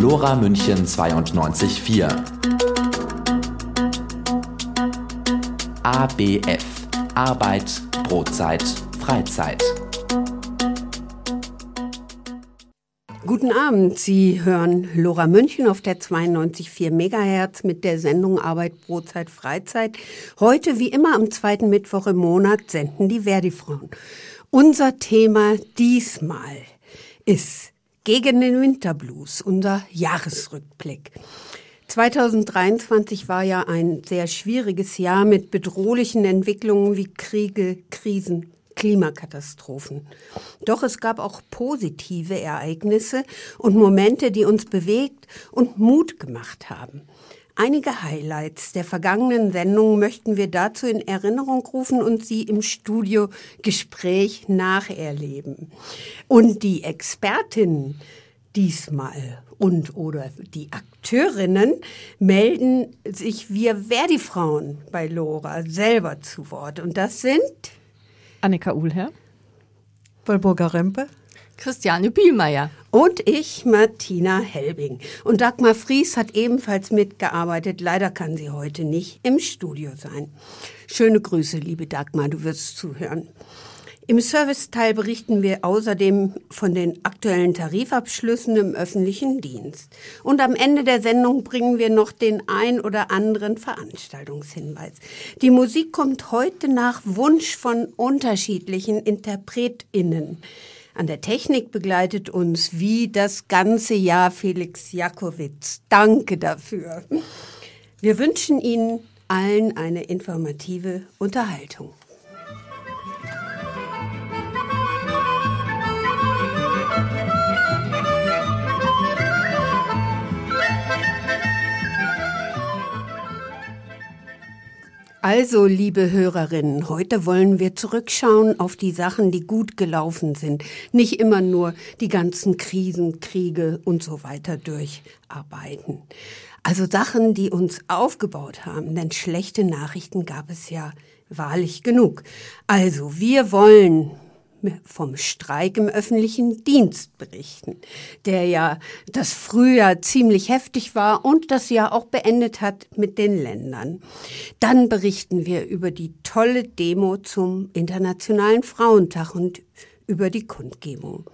Lora München 92.4. ABF Arbeit, Brotzeit, Freizeit. Guten Abend, Sie hören Lora München auf der 92,4 Megahertz mit der Sendung Arbeit, Brotzeit, Freizeit. Heute, wie immer am zweiten Mittwoch im Monat, senden die Verdi-Frauen. Unser Thema diesmal ist gegen den Winterblues, unser Jahresrückblick. 2023 war ja ein sehr schwieriges Jahr mit bedrohlichen Entwicklungen wie Kriege, Krisen, Klimakatastrophen. Doch es gab auch positive Ereignisse und Momente, die uns bewegt und Mut gemacht haben. Einige Highlights der vergangenen Sendung möchten wir dazu in Erinnerung rufen und Sie im Studio Gespräch nacherleben. Und die Expertinnen diesmal und oder die Akteurinnen melden sich wir Verdi-Frauen bei Lora selber zu Wort. Und das sind Annika Uhlherr, Wolburger Rempe, Christiane Bielmeier. Und ich, Martina Helbing. Und Dagmar Fries hat ebenfalls mitgearbeitet. Leider kann sie heute nicht im Studio sein. Schöne Grüße, liebe Dagmar, du wirst zuhören. Im Serviceteil berichten wir außerdem von den aktuellen Tarifabschlüssen im öffentlichen Dienst. Und am Ende der Sendung bringen wir noch den ein oder anderen Veranstaltungshinweis. Die Musik kommt heute nach Wunsch von unterschiedlichen InterpretInnen. An der Technik begleitet uns wie das ganze Jahr Felix Jakowitz. Danke dafür. Wir wünschen Ihnen allen eine informative Unterhaltung. Also, liebe Hörerinnen, heute wollen wir zurückschauen auf die Sachen, die gut gelaufen sind. Nicht immer nur die ganzen Krisen, Kriege und so weiter durcharbeiten. Also Sachen, die uns aufgebaut haben, denn schlechte Nachrichten gab es ja wahrlich genug. Also, wir wollen vom Streik im öffentlichen Dienst berichten, der ja das Frühjahr ziemlich heftig war und das Jahr auch beendet hat mit den Ländern. Dann berichten wir über die tolle Demo zum Internationalen Frauentag und über die Kundgebung.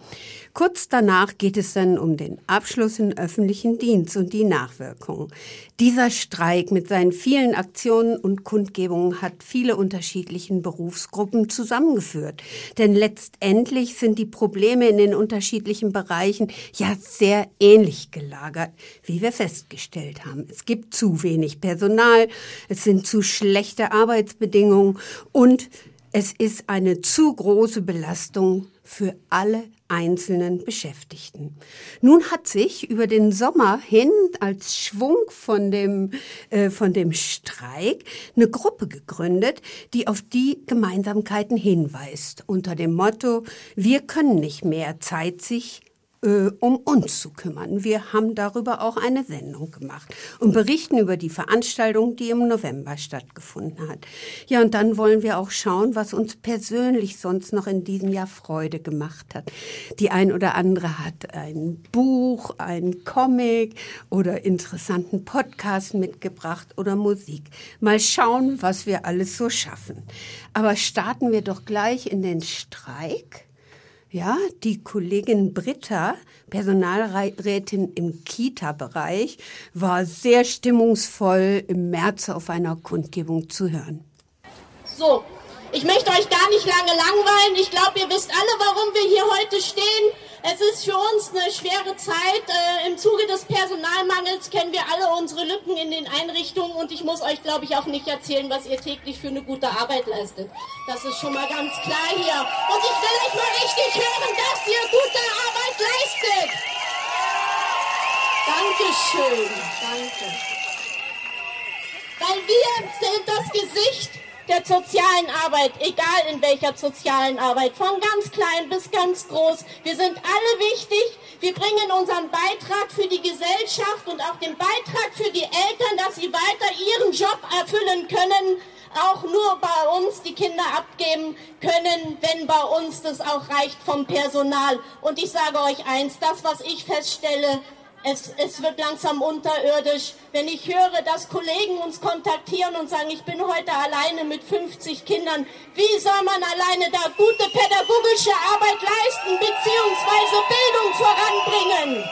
Kurz danach geht es dann um den Abschluss im öffentlichen Dienst und die Nachwirkungen. Dieser Streik mit seinen vielen Aktionen und Kundgebungen hat viele unterschiedlichen Berufsgruppen zusammengeführt. Denn letztendlich sind die Probleme in den unterschiedlichen Bereichen ja sehr ähnlich gelagert, wie wir festgestellt haben. Es gibt zu wenig Personal, es sind zu schlechte Arbeitsbedingungen und es ist eine zu große Belastung für alle einzelnen Beschäftigten. Nun hat sich über den Sommer hin als Schwung von dem, äh, von dem Streik eine Gruppe gegründet, die auf die Gemeinsamkeiten hinweist, unter dem Motto, wir können nicht mehr Zeit sich äh, um uns zu kümmern. Wir haben darüber auch eine Sendung gemacht und berichten über die Veranstaltung, die im November stattgefunden hat. Ja, und dann wollen wir auch schauen, was uns persönlich sonst noch in diesem Jahr Freude gemacht hat. Die ein oder andere hat ein Buch, ein Comic oder interessanten Podcast mitgebracht oder Musik. Mal schauen, was wir alles so schaffen. Aber starten wir doch gleich in den Streik. Ja, die Kollegin Britta, Personalrätin im Kita-Bereich, war sehr stimmungsvoll im März auf einer Kundgebung zu hören. So, ich möchte euch gar nicht lange langweilen. Ich glaube, ihr wisst alle, warum wir hier heute stehen. Es ist für uns eine schwere Zeit. Äh, Im Zuge des Personalmangels kennen wir alle unsere Lücken in den Einrichtungen und ich muss euch, glaube ich, auch nicht erzählen, was ihr täglich für eine gute Arbeit leistet. Das ist schon mal ganz klar hier. Und ich will euch mal richtig hören, dass ihr gute Arbeit leistet. Dankeschön. Danke. Weil wir sind das Gesicht der sozialen Arbeit, egal in welcher sozialen Arbeit, von ganz klein bis ganz groß. Wir sind alle wichtig. Wir bringen unseren Beitrag für die Gesellschaft und auch den Beitrag für die Eltern, dass sie weiter ihren Job erfüllen können, auch nur bei uns die Kinder abgeben können, wenn bei uns das auch reicht vom Personal. Und ich sage euch eins, das, was ich feststelle, es, es wird langsam unterirdisch. Wenn ich höre, dass Kollegen uns kontaktieren und sagen, ich bin heute alleine mit 50 Kindern, wie soll man alleine da gute pädagogische Arbeit leisten bzw. Bildung voranbringen?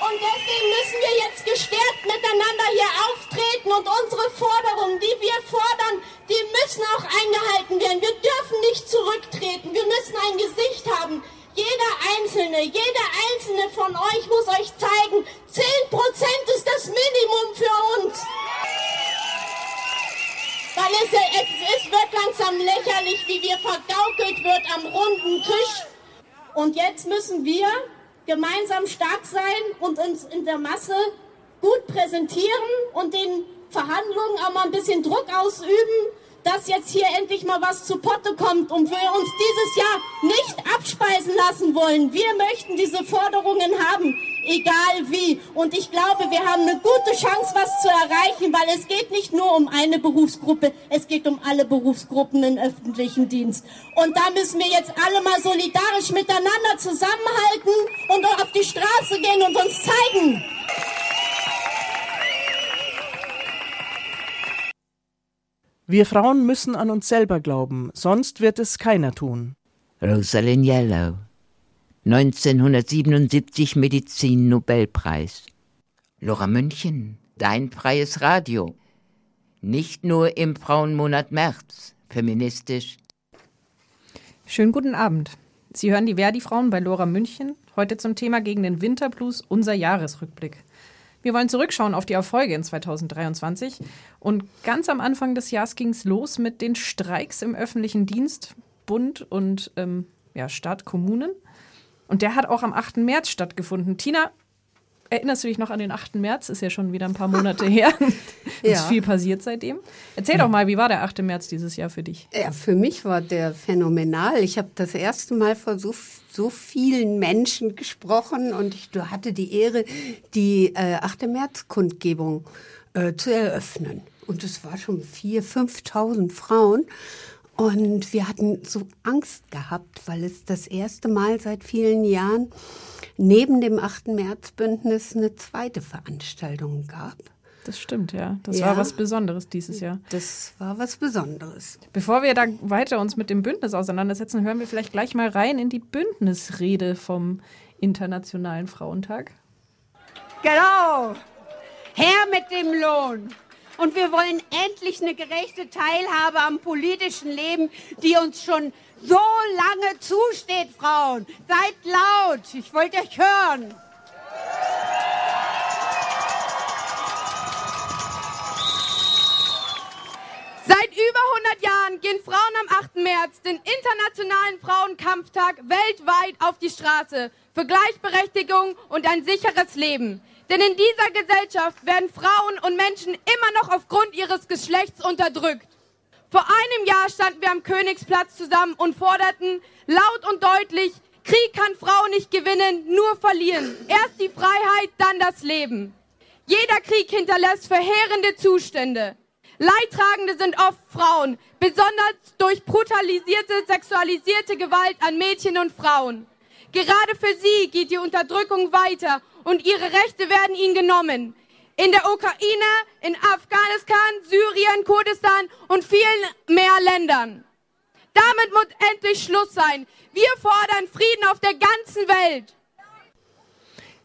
Und deswegen müssen wir jetzt gestärkt miteinander hier auftreten und unsere Forderungen, die wir fordern, die müssen auch eingehalten werden. Wir dürfen nicht zurücktreten. Wir müssen ein Gesicht haben. Jeder Einzelne, jeder Einzelne von euch muss euch zeigen, 10% ist das Minimum für uns. Weil es, es, es wird langsam lächerlich, wie wir vergaukelt wird am runden Tisch. Und jetzt müssen wir gemeinsam stark sein und uns in der Masse gut präsentieren und den Verhandlungen auch mal ein bisschen Druck ausüben, dass jetzt hier endlich mal was zu Potte kommt und wir uns dieses Jahr nicht abspeisen lassen wollen. Wir möchten diese Forderungen haben, egal wie. Und ich glaube, wir haben eine gute Chance, was zu erreichen, weil es geht nicht nur um eine Berufsgruppe, es geht um alle Berufsgruppen im öffentlichen Dienst. Und da müssen wir jetzt alle mal solidarisch miteinander zusammenhalten und auf die Straße gehen und uns zeigen. Wir Frauen müssen an uns selber glauben, sonst wird es keiner tun. Rosalind Yellow, 1977 Medizin-Nobelpreis. Lora München, dein freies Radio. Nicht nur im Frauenmonat März, feministisch. Schönen guten Abend. Sie hören die Verdi-Frauen bei Lora München, heute zum Thema gegen den Winterblues, unser Jahresrückblick. Wir wollen zurückschauen auf die Erfolge in 2023. Und ganz am Anfang des Jahres ging es los mit den Streiks im öffentlichen Dienst, Bund und ähm, ja, Stadt, Kommunen. Und der hat auch am 8. März stattgefunden. Tina, erinnerst du dich noch an den 8. März? Ist ja schon wieder ein paar Monate her. ja. Ist viel passiert seitdem. Erzähl doch mal, wie war der 8. März dieses Jahr für dich? Ja, für mich war der phänomenal. Ich habe das erste Mal versucht, so vielen Menschen gesprochen und ich hatte die Ehre, die äh, 8. März-Kundgebung äh, zu eröffnen. Und es war schon 4.000, 5.000 Frauen. Und wir hatten so Angst gehabt, weil es das erste Mal seit vielen Jahren neben dem 8. März-Bündnis eine zweite Veranstaltung gab. Das stimmt, ja. Das ja, war was Besonderes dieses Jahr. Das war was Besonderes. Bevor wir da weiter uns mit dem Bündnis auseinandersetzen, hören wir vielleicht gleich mal rein in die Bündnisrede vom Internationalen Frauentag. Genau. Her mit dem Lohn. Und wir wollen endlich eine gerechte Teilhabe am politischen Leben, die uns schon so lange zusteht, Frauen. Seid laut. Ich wollte euch hören. Seit über 100 Jahren gehen Frauen am 8. März, den Internationalen Frauenkampftag, weltweit auf die Straße für Gleichberechtigung und ein sicheres Leben. Denn in dieser Gesellschaft werden Frauen und Menschen immer noch aufgrund ihres Geschlechts unterdrückt. Vor einem Jahr standen wir am Königsplatz zusammen und forderten laut und deutlich, Krieg kann Frauen nicht gewinnen, nur verlieren. Erst die Freiheit, dann das Leben. Jeder Krieg hinterlässt verheerende Zustände. Leidtragende sind oft Frauen, besonders durch brutalisierte, sexualisierte Gewalt an Mädchen und Frauen. Gerade für sie geht die Unterdrückung weiter und ihre Rechte werden ihnen genommen. In der Ukraine, in Afghanistan, Syrien, Kurdistan und vielen mehr Ländern. Damit muss endlich Schluss sein. Wir fordern Frieden auf der ganzen Welt.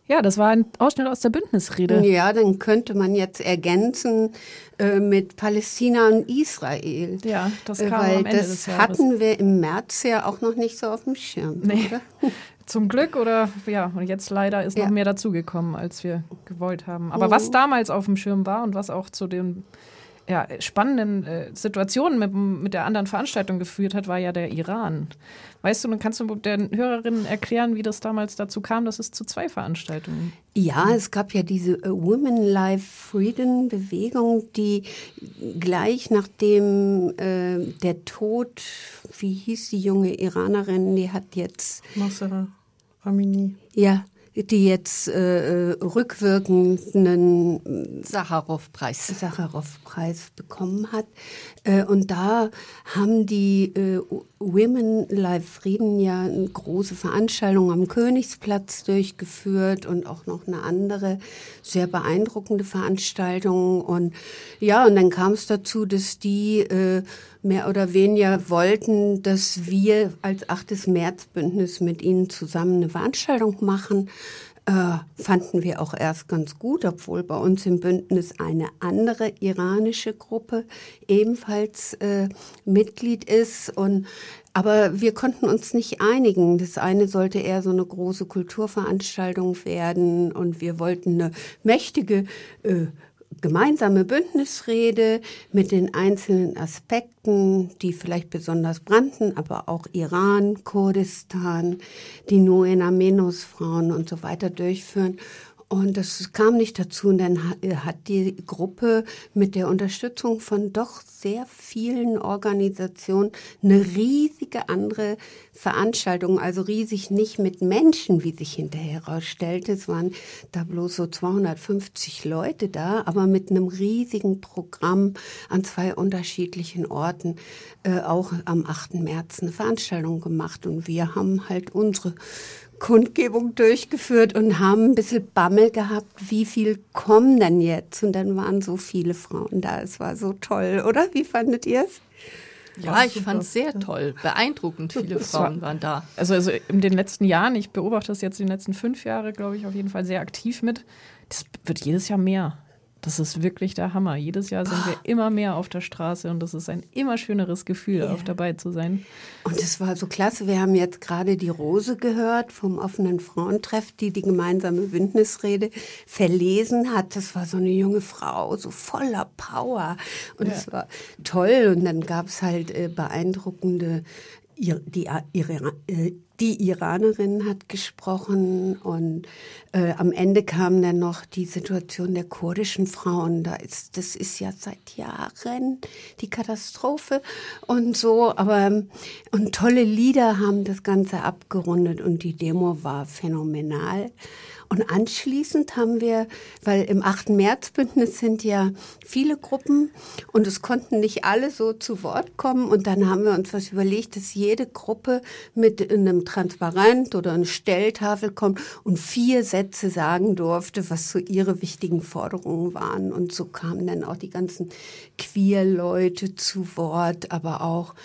Ja, das war ein Ausschnitt aus der Bündnisrede. Ja, dann könnte man jetzt ergänzen äh, mit Palästina und Israel. Ja, das äh, kam Weil am Ende das des Jahres. hatten wir im März ja auch noch nicht so auf dem Schirm. Nee. Oder? Zum Glück oder ja, und jetzt leider ist Ja. noch mehr dazugekommen, als wir gewollt haben. Aber was damals auf dem Schirm war und was auch zu den ja, spannenden äh, Situationen mit, mit der anderen Veranstaltung geführt hat, war ja der Iran. Weißt du, dann kannst du den Hörerinnen erklären, wie das damals dazu kam, dass es zu zwei Veranstaltungen Ja, es gab ja diese äh, Women Life Freedom Bewegung, die gleich nachdem äh, der Tod, wie hieß die junge Iranerin, die hat jetzt, Masera Amini. ja, die jetzt äh, rückwirkenden Sacharow-Preis Sacharow-Preis bekommen hat. Äh, und da haben die äh, Women Live Frieden ja eine große Veranstaltung am Königsplatz durchgeführt und auch noch eine andere sehr beeindruckende Veranstaltung. Und ja, und dann kam es dazu, dass die äh, mehr oder weniger wollten, dass wir als 8. März-Bündnis mit ihnen zusammen eine Veranstaltung machen. Äh, fanden wir auch erst ganz gut, obwohl bei uns im Bündnis eine andere iranische Gruppe ebenfalls äh, Mitglied ist. Und aber wir konnten uns nicht einigen. Das eine sollte eher so eine große Kulturveranstaltung werden und wir wollten eine mächtige äh, gemeinsame Bündnisrede mit den einzelnen Aspekten, die vielleicht besonders brannten, aber auch Iran, Kurdistan, die Nuena Menos Frauen und so weiter durchführen. Und das kam nicht dazu. Und dann hat die Gruppe mit der Unterstützung von doch sehr vielen Organisationen eine riesige andere Veranstaltung, also riesig nicht mit Menschen, wie sich hinterher herausstellte. Es waren da bloß so 250 Leute da, aber mit einem riesigen Programm an zwei unterschiedlichen Orten, äh, auch am 8. März eine Veranstaltung gemacht. Und wir haben halt unsere Kundgebung durchgeführt und haben ein bisschen Bammel gehabt, wie viel kommen denn jetzt? Und dann waren so viele Frauen da. Es war so toll, oder? Wie fandet ihr es? Ja, ich fand es sehr toll. Beeindruckend viele Frauen waren da. Also, also in den letzten Jahren, ich beobachte das jetzt in den letzten fünf Jahren, glaube ich, auf jeden Fall sehr aktiv mit. Das wird jedes Jahr mehr. Das ist wirklich der Hammer. Jedes Jahr sind wir immer mehr auf der Straße und das ist ein immer schöneres Gefühl, ja. auch dabei zu sein. Und es war so klasse. Wir haben jetzt gerade die Rose gehört vom offenen Frauentreff, die die gemeinsame Bündnisrede verlesen hat. Das war so eine junge Frau, so voller Power. Und es ja. war toll. Und dann gab es halt äh, beeindruckende die, ihre, äh, die Iranerin hat gesprochen und äh, am Ende kam dann noch die Situation der kurdischen Frauen. Da ist, das ist ja seit Jahren die Katastrophe und so. Aber und tolle Lieder haben das Ganze abgerundet und die Demo war phänomenal. Und anschließend haben wir, weil im 8. März-Bündnis sind ja viele Gruppen und es konnten nicht alle so zu Wort kommen. Und dann haben wir uns was überlegt, dass jede Gruppe mit einem Transparent oder einer Stelltafel kommt und vier Sätze sagen durfte, was so ihre wichtigen Forderungen waren. Und so kamen dann auch die ganzen Queer-Leute zu Wort, aber auch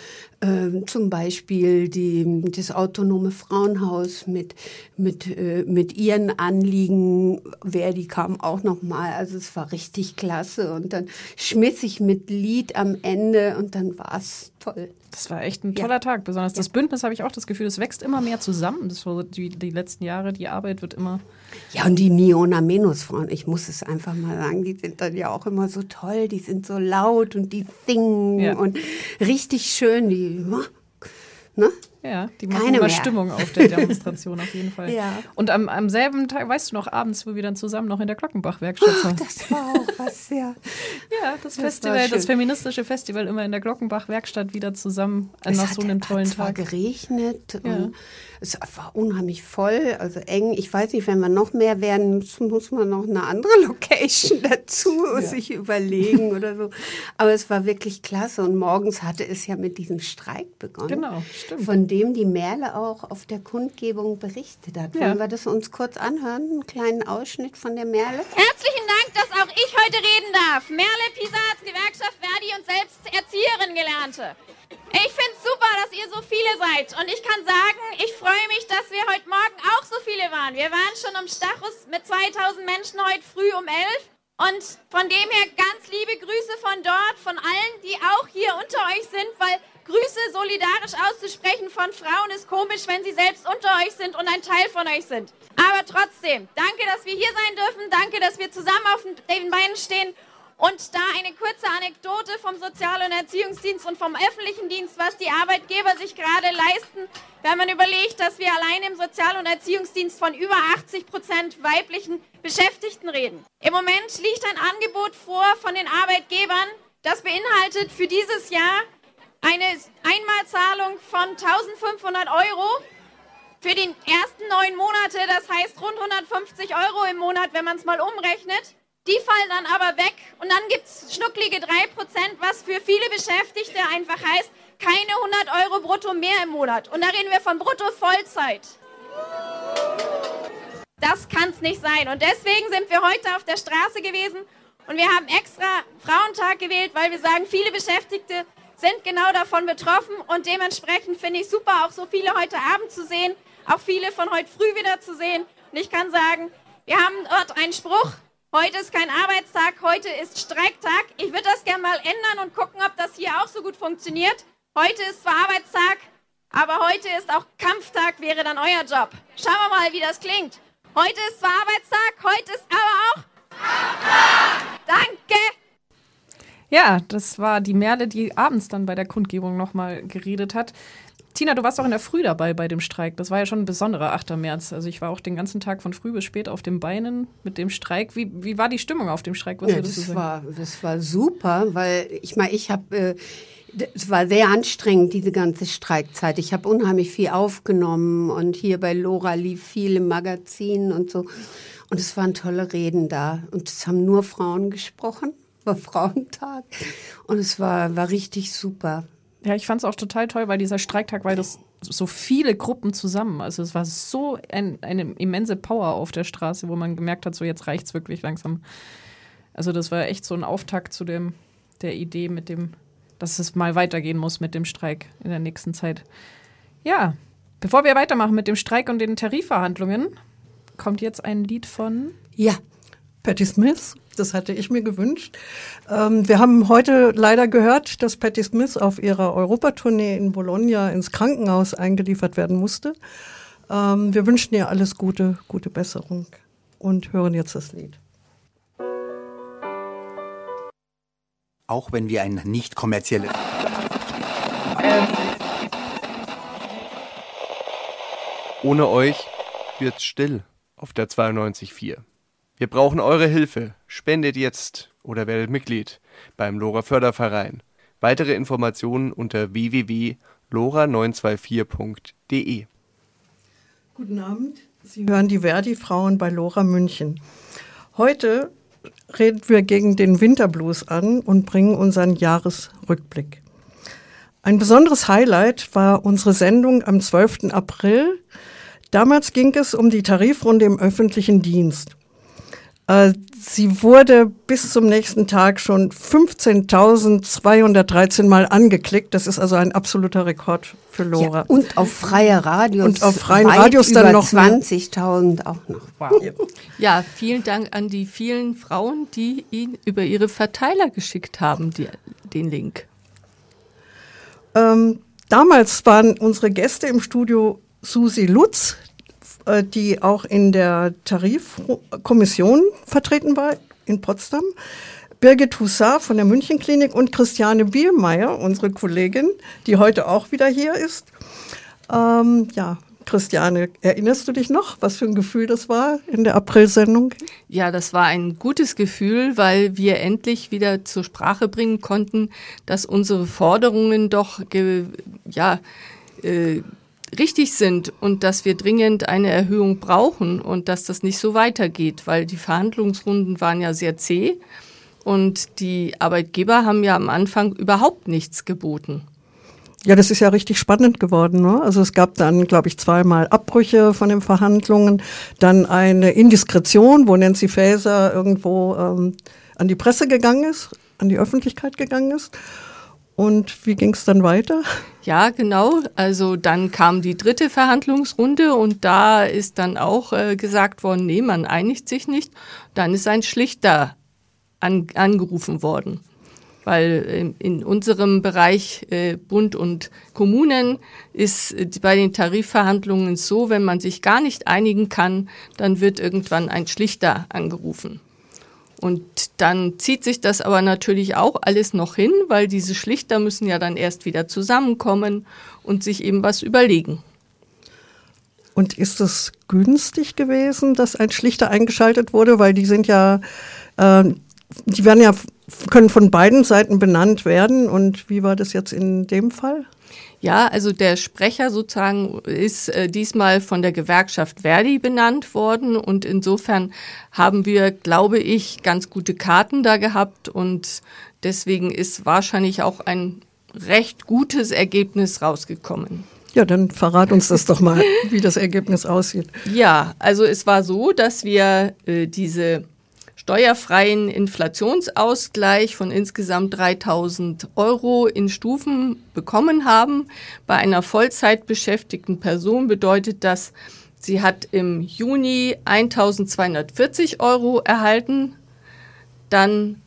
äh, zum Beispiel die, das autonome Frauenhaus mit, mit, äh, mit ihren Anliegen, Verdi kam auch noch mal, also es war richtig klasse und dann schmiss ich mit Lied am Ende und dann war es toll. Das war echt ein toller ja. Tag. Besonders ja. das Bündnis habe ich auch das Gefühl, es wächst immer mehr zusammen. Das war die, die letzten Jahre, die Arbeit wird immer. Ja, und die Niona Menos Frauen, ich muss es einfach mal sagen, die sind dann ja auch immer so toll, die sind so laut und die singen ja. und richtig schön, die. Ne? Ja, die machen Keine immer mehr. Stimmung auf der Demonstration auf jeden Fall. Ja. Und am, am selben Tag, weißt du noch, abends, wo wir dann zusammen noch in der Glockenbach-Werkstatt waren. Das war auch was, ja. ja, das, das Festival, das feministische Festival immer in der Glockenbach-Werkstatt wieder zusammen es nach so einem tollen Tag. Es geregnet ja. und es war unheimlich voll, also eng. Ich weiß nicht, wenn wir noch mehr werden, muss, muss man noch eine andere Location dazu ja. sich überlegen oder so. Aber es war wirklich klasse und morgens hatte es ja mit diesem Streik begonnen. Genau, stimmt. Dem die Merle auch auf der Kundgebung berichtet hat. Ja. Wollen wir das uns kurz anhören? Einen kleinen Ausschnitt von der Merle? Herzlichen Dank, dass auch ich heute reden darf. Merle Pisarz, Gewerkschaft Verdi und selbst Erzieherin gelernte. Ich finde es super, dass ihr so viele seid. Und ich kann sagen, ich freue mich, dass wir heute Morgen auch so viele waren. Wir waren schon am Stachus mit 2000 Menschen heute früh um 11. Und von dem her ganz liebe Grüße von dort, von allen, die auch hier unter euch sind, weil Grüße solidarisch auszusprechen von Frauen ist komisch, wenn sie selbst unter euch sind und ein Teil von euch sind. Aber trotzdem, danke, dass wir hier sein dürfen. Danke, dass wir zusammen auf den Beinen stehen. Und da eine kurze Anekdote vom Sozial- und Erziehungsdienst und vom öffentlichen Dienst, was die Arbeitgeber sich gerade leisten, wenn man überlegt, dass wir allein im Sozial- und Erziehungsdienst von über 80 Prozent weiblichen Beschäftigten reden. Im Moment liegt ein Angebot vor von den Arbeitgebern, das beinhaltet für dieses Jahr eine Einmalzahlung von 1500 Euro für die ersten neun Monate, das heißt rund 150 Euro im Monat, wenn man es mal umrechnet. Die fallen dann aber weg und dann gibt es schnucklige 3%, was für viele Beschäftigte einfach heißt, keine 100 Euro brutto mehr im Monat. Und da reden wir von brutto Vollzeit. Das kann es nicht sein. Und deswegen sind wir heute auf der Straße gewesen und wir haben extra Frauentag gewählt, weil wir sagen, viele Beschäftigte sind genau davon betroffen und dementsprechend finde ich super, auch so viele heute Abend zu sehen, auch viele von heute früh wieder zu sehen. Und ich kann sagen, wir haben dort einen Spruch, heute ist kein Arbeitstag, heute ist Streiktag. Ich würde das gerne mal ändern und gucken, ob das hier auch so gut funktioniert. Heute ist zwar Arbeitstag, aber heute ist auch Kampftag, wäre dann euer Job. Schauen wir mal, wie das klingt. Heute ist zwar Arbeitstag, heute ist aber auch Kampftag. Danke. Ja, das war die Merle, die abends dann bei der Kundgebung nochmal geredet hat. Tina, du warst auch in der Früh dabei bei dem Streik. Das war ja schon ein besonderer 8. März. Also ich war auch den ganzen Tag von früh bis spät auf den Beinen mit dem Streik. Wie, wie war die Stimmung auf dem Streik? Was ja, das, war, das war super, weil ich meine, ich habe... Äh, es war sehr anstrengend, diese ganze Streikzeit. Ich habe unheimlich viel aufgenommen und hier bei Lora lief viel im Magazin und so. Und es waren tolle Reden da. Und es haben nur Frauen gesprochen. War Frauentag. Und es war, war richtig super. Ja, ich fand es auch total toll, weil dieser Streiktag, weil das so viele Gruppen zusammen. Also es war so ein, eine immense Power auf der Straße, wo man gemerkt hat, so jetzt reicht es wirklich langsam. Also das war echt so ein Auftakt zu dem, der Idee mit dem, dass es mal weitergehen muss mit dem Streik in der nächsten Zeit. Ja, bevor wir weitermachen mit dem Streik und den Tarifverhandlungen, kommt jetzt ein Lied von. Ja, Patti Smith. Das hatte ich mir gewünscht. Ähm, wir haben heute leider gehört, dass Patti Smith auf ihrer Europatournee in Bologna ins Krankenhaus eingeliefert werden musste. Ähm, wir wünschen ihr alles Gute, gute Besserung und hören jetzt das Lied. Auch wenn wir ein nicht kommerzielles. Ohne euch wird's still auf der 92.4. Wir brauchen eure Hilfe. Spendet jetzt oder werdet Mitglied beim Lora Förderverein. Weitere Informationen unter www.lora924.de. Guten Abend. Sie hören die Verdi-Frauen bei Lora München. Heute reden wir gegen den Winterblues an und bringen unseren Jahresrückblick. Ein besonderes Highlight war unsere Sendung am 12. April. Damals ging es um die Tarifrunde im öffentlichen Dienst. Äh, sie wurde bis zum nächsten Tag schon 15.213 Mal angeklickt. Das ist also ein absoluter Rekord für Lora. Ja, und auf freie Radios. Und auf freien Radios dann noch 20.000 auch noch. Wow. Ja, vielen Dank an die vielen Frauen, die ihn über ihre Verteiler geschickt haben, die, den Link. Ähm, damals waren unsere Gäste im Studio Susi Lutz, die auch in der Tarifkommission vertreten war in Potsdam. Birgit Hussar von der Münchenklinik und Christiane Bielmeier, unsere Kollegin, die heute auch wieder hier ist. Ähm, ja, Christiane, erinnerst du dich noch, was für ein Gefühl das war in der Aprilsendung? Ja, das war ein gutes Gefühl, weil wir endlich wieder zur Sprache bringen konnten, dass unsere Forderungen doch ja, äh, richtig sind und dass wir dringend eine Erhöhung brauchen und dass das nicht so weitergeht, weil die Verhandlungsrunden waren ja sehr zäh und die Arbeitgeber haben ja am Anfang überhaupt nichts geboten. Ja, das ist ja richtig spannend geworden. Ne? Also es gab dann, glaube ich, zweimal Abbrüche von den Verhandlungen, dann eine Indiskretion, wo Nancy Faeser irgendwo ähm, an die Presse gegangen ist, an die Öffentlichkeit gegangen ist. Und wie ging es dann weiter? Ja, genau. Also dann kam die dritte Verhandlungsrunde und da ist dann auch äh, gesagt worden, nee, man einigt sich nicht. Dann ist ein Schlichter an, angerufen worden. Weil in, in unserem Bereich äh, Bund und Kommunen ist äh, bei den Tarifverhandlungen so, wenn man sich gar nicht einigen kann, dann wird irgendwann ein Schlichter angerufen. Und dann zieht sich das aber natürlich auch alles noch hin, weil diese Schlichter müssen ja dann erst wieder zusammenkommen und sich eben was überlegen. Und ist es günstig gewesen, dass ein Schlichter eingeschaltet wurde? Weil die sind ja, äh, die werden ja können von beiden Seiten benannt werden. Und wie war das jetzt in dem Fall? Ja, also der Sprecher sozusagen ist äh, diesmal von der Gewerkschaft Verdi benannt worden und insofern haben wir, glaube ich, ganz gute Karten da gehabt und deswegen ist wahrscheinlich auch ein recht gutes Ergebnis rausgekommen. Ja, dann verrat uns das doch mal, wie das Ergebnis aussieht. Ja, also es war so, dass wir äh, diese steuerfreien Inflationsausgleich von insgesamt 3000 Euro in Stufen bekommen haben. Bei einer Vollzeitbeschäftigten Person bedeutet das, sie hat im Juni 1240 Euro erhalten, dann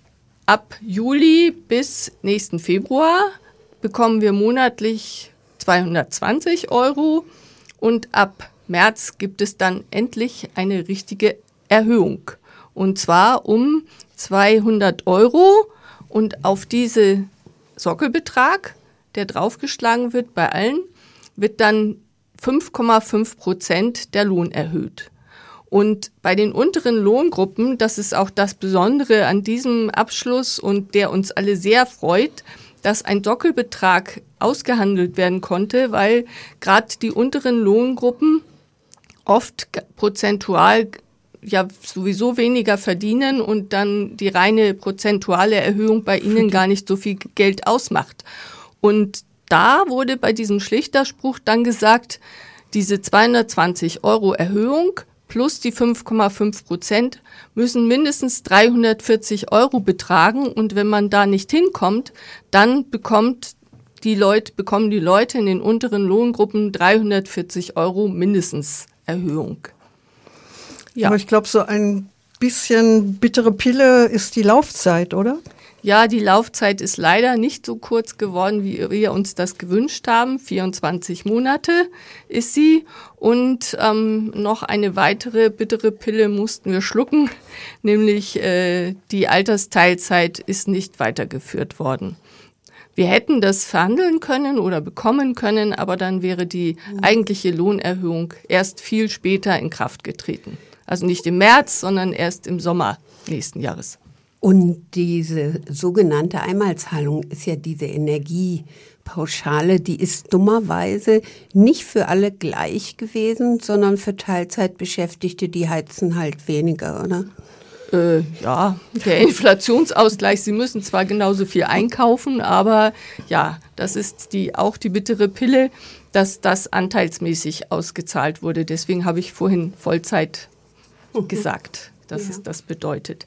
ab Juli bis nächsten Februar bekommen wir monatlich 220 Euro und ab März gibt es dann endlich eine richtige Erhöhung und zwar um 200 Euro und auf diese Sockelbetrag, der draufgeschlagen wird bei allen, wird dann 5,5 Prozent der Lohn erhöht. Und bei den unteren Lohngruppen, das ist auch das Besondere an diesem Abschluss und der uns alle sehr freut, dass ein Dockelbetrag ausgehandelt werden konnte, weil gerade die unteren Lohngruppen oft prozentual ja sowieso weniger verdienen und dann die reine prozentuale Erhöhung bei ihnen gar nicht so viel Geld ausmacht. Und da wurde bei diesem Schlichterspruch dann gesagt, diese 220 Euro Erhöhung plus die 5,5 Prozent müssen mindestens 340 Euro betragen. Und wenn man da nicht hinkommt, dann bekommt die Leute, bekommen die Leute in den unteren Lohngruppen 340 Euro mindestens Erhöhung. Ja. Aber ich glaube, so ein bisschen bittere Pille ist die Laufzeit, oder? Ja, die Laufzeit ist leider nicht so kurz geworden, wie wir uns das gewünscht haben. 24 Monate ist sie. Und ähm, noch eine weitere bittere Pille mussten wir schlucken, nämlich äh, die Altersteilzeit ist nicht weitergeführt worden. Wir hätten das verhandeln können oder bekommen können, aber dann wäre die eigentliche Lohnerhöhung erst viel später in Kraft getreten. Also nicht im März, sondern erst im Sommer nächsten Jahres. Und diese sogenannte Einmalzahlung ist ja diese Energiepauschale, die ist dummerweise nicht für alle gleich gewesen, sondern für Teilzeitbeschäftigte, die heizen halt weniger, oder? Äh, ja, der Inflationsausgleich, sie müssen zwar genauso viel einkaufen, aber ja, das ist die, auch die bittere Pille, dass das anteilsmäßig ausgezahlt wurde. Deswegen habe ich vorhin Vollzeit gesagt, dass ja. es das bedeutet.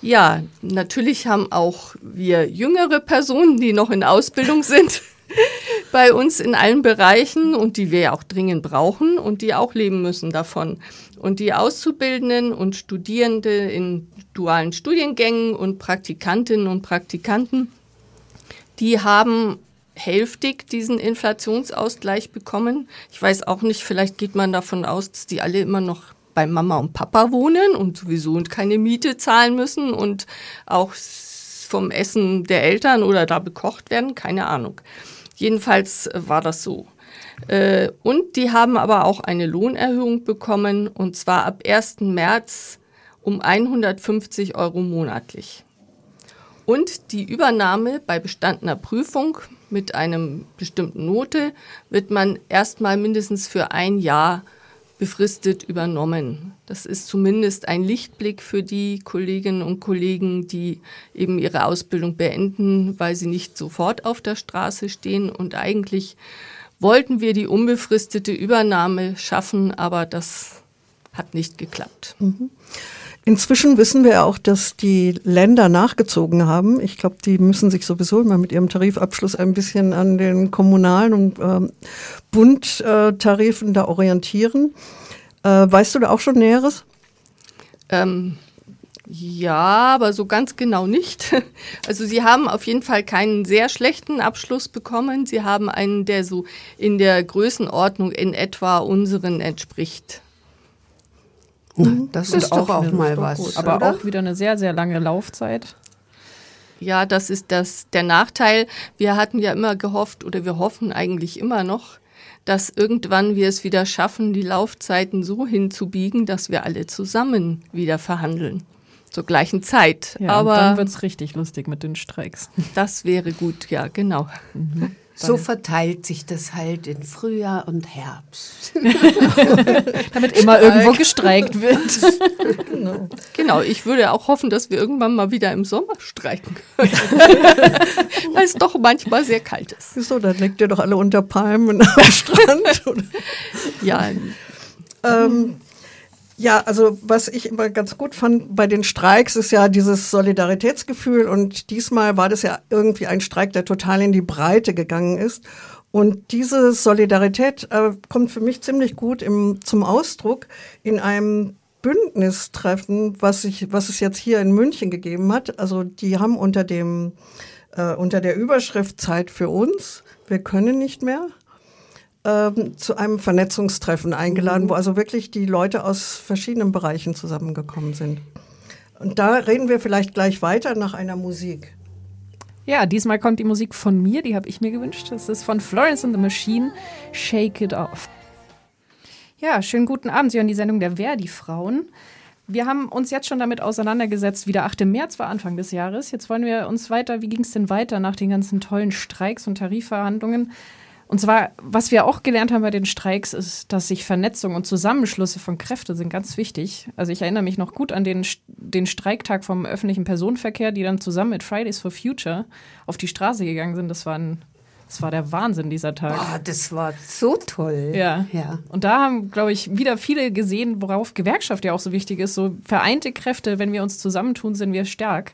Ja, natürlich haben auch wir jüngere Personen, die noch in Ausbildung sind, bei uns in allen Bereichen und die wir ja auch dringend brauchen und die auch leben müssen davon. Und die Auszubildenden und Studierende in dualen Studiengängen und Praktikantinnen und Praktikanten, die haben hälftig diesen Inflationsausgleich bekommen. Ich weiß auch nicht, vielleicht geht man davon aus, dass die alle immer noch bei Mama und Papa wohnen und sowieso keine Miete zahlen müssen und auch vom Essen der Eltern oder da bekocht werden, keine Ahnung. Jedenfalls war das so. Äh, und die haben aber auch eine Lohnerhöhung bekommen und zwar ab 1. März um 150 Euro monatlich. Und die Übernahme bei bestandener Prüfung mit einem bestimmten Note wird man erstmal mindestens für ein Jahr befristet übernommen. Das ist zumindest ein Lichtblick für die Kolleginnen und Kollegen, die eben ihre Ausbildung beenden, weil sie nicht sofort auf der Straße stehen. Und eigentlich wollten wir die unbefristete Übernahme schaffen, aber das hat nicht geklappt. Mhm. Inzwischen wissen wir auch, dass die Länder nachgezogen haben. Ich glaube, die müssen sich sowieso immer mit ihrem Tarifabschluss ein bisschen an den kommunalen und ähm, Bundtarifen da orientieren. Äh, weißt du da auch schon Näheres? Ähm, ja, aber so ganz genau nicht. Also Sie haben auf jeden Fall keinen sehr schlechten Abschluss bekommen. Sie haben einen, der so in der Größenordnung in etwa unseren entspricht. Mhm. Das ist doch auch mal was. Gut, aber oder? auch wieder eine sehr, sehr lange Laufzeit. Ja, das ist das, der Nachteil. Wir hatten ja immer gehofft oder wir hoffen eigentlich immer noch, dass irgendwann wir es wieder schaffen, die Laufzeiten so hinzubiegen, dass wir alle zusammen wieder verhandeln. zur gleichen Zeit. Ja, Aber dann wird es richtig lustig mit den Streiks. Das wäre gut, ja, genau. Mhm. So verteilt sich das halt in Frühjahr und Herbst. Damit immer irgendwo gestreikt wird. genau. genau, ich würde auch hoffen, dass wir irgendwann mal wieder im Sommer streiken können. Weil es doch manchmal sehr kalt ist. Wieso, dann legt ihr doch alle unter Palmen am Strand. ja. Ähm, ja, also was ich immer ganz gut fand bei den Streiks ist ja dieses Solidaritätsgefühl und diesmal war das ja irgendwie ein Streik, der total in die Breite gegangen ist. Und diese Solidarität äh, kommt für mich ziemlich gut im, zum Ausdruck in einem Bündnistreffen, was, ich, was es jetzt hier in München gegeben hat. Also die haben unter dem äh, unter der Überschrift Zeit für uns, wir können nicht mehr, ähm, zu einem Vernetzungstreffen eingeladen, mhm. wo also wirklich die Leute aus verschiedenen Bereichen zusammengekommen sind. Und da reden wir vielleicht gleich weiter nach einer Musik. Ja, diesmal kommt die Musik von mir, die habe ich mir gewünscht. Das ist von Florence and the Machine, Shake It Off. Ja, schönen guten Abend. Sie hören die Sendung der Verdi-Frauen. Wir haben uns jetzt schon damit auseinandergesetzt, wie der 8. März war Anfang des Jahres. Jetzt wollen wir uns weiter, wie ging es denn weiter nach den ganzen tollen Streiks und Tarifverhandlungen? Und zwar, was wir auch gelernt haben bei den Streiks, ist, dass sich Vernetzung und Zusammenschlüsse von Kräften sind ganz wichtig. Also ich erinnere mich noch gut an den, den Streiktag vom öffentlichen Personenverkehr, die dann zusammen mit Fridays for Future auf die Straße gegangen sind. Das war ein das war der Wahnsinn dieser Tag. Oh, das war so toll. Ja. ja. Und da haben, glaube ich, wieder viele gesehen, worauf Gewerkschaft ja auch so wichtig ist. So vereinte Kräfte, wenn wir uns zusammentun, sind wir stark.